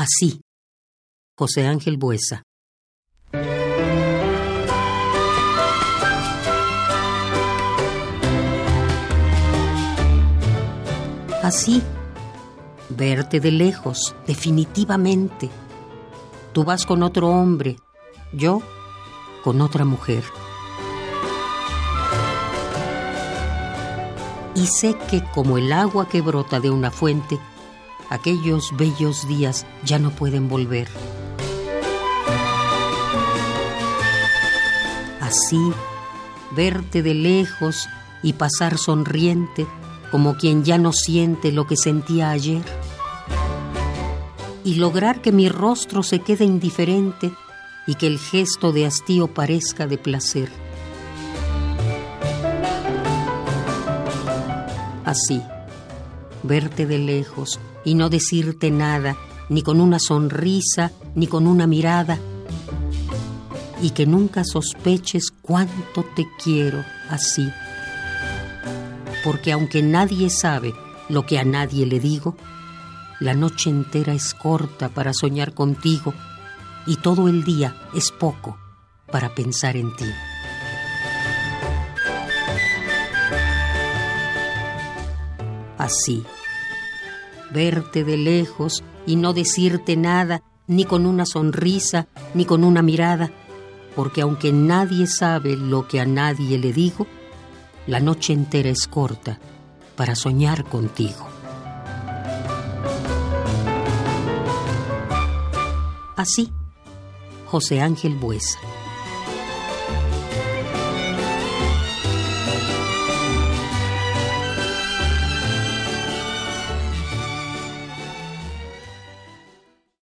Así. José Ángel Buesa. Así. Verte de lejos, definitivamente. Tú vas con otro hombre, yo con otra mujer. Y sé que como el agua que brota de una fuente, aquellos bellos días ya no pueden volver. Así, verte de lejos y pasar sonriente como quien ya no siente lo que sentía ayer. Y lograr que mi rostro se quede indiferente y que el gesto de hastío parezca de placer. Así, verte de lejos y no decirte nada, ni con una sonrisa, ni con una mirada, y que nunca sospeches cuánto te quiero así. Porque aunque nadie sabe lo que a nadie le digo, la noche entera es corta para soñar contigo y todo el día es poco para pensar en ti. Así verte de lejos y no decirte nada, ni con una sonrisa, ni con una mirada, porque aunque nadie sabe lo que a nadie le digo, la noche entera es corta para soñar contigo. Así, José Ángel Buesa.